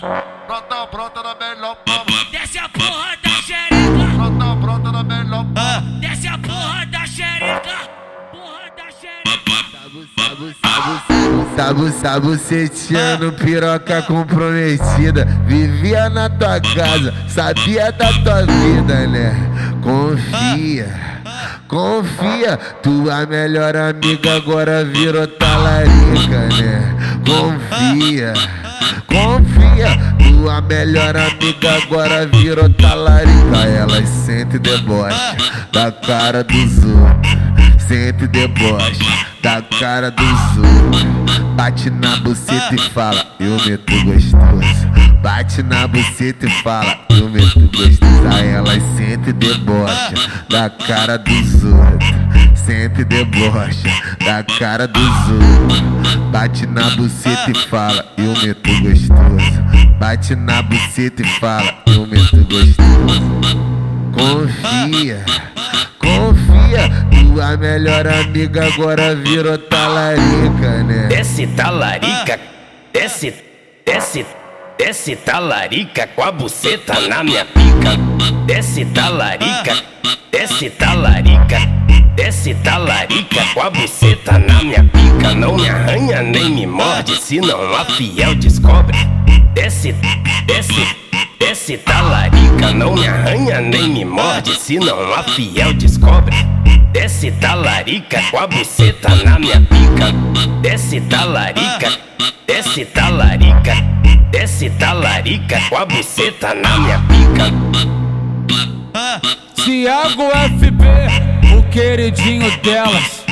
Brota, brota na melhor forma. Desce a porra da xereca. Brota, brota na melhor forma. Desce a porra da xereca. Porra da xereca. Sabu, sabu, setiano, piroca comprometida. Vivia na tua casa, sabia da tua vida, né? Confia, confia. Tua melhor amiga agora virou talarica, né? Confia, confia. Tua melhor amiga agora virou talarica. Elas sentem deboche da cara dos outros. Sempre deboche da cara dos outros. Bate na buceta e fala, eu meto gostoso. Bate na buceta e fala, eu meto gostoso. Aí elas sempre debocha da cara dos outros. Sempre debocha da cara dos outros. Bate na buceta e fala, eu meto gostoso. Bate na buceta e fala, eu meto gostoso. Confia, confia. Tua melhor amiga agora virou talarica, né? Desce talarica, desce, desce, desce talarica com a buceta na minha pica. Desce talarica, desce talarica, desce talarica com a buceta na minha pica. Não me arranha nem me morde, senão a fiel descobre. Desce, desce. Desce talarica, não me arranha nem me morde, senão a fiel descobre. Desce talarica com a buceta na minha pica. Desce talarica, desce talarica, desce talarica com a buceta na minha pica. Tiago FB, queridinho delas.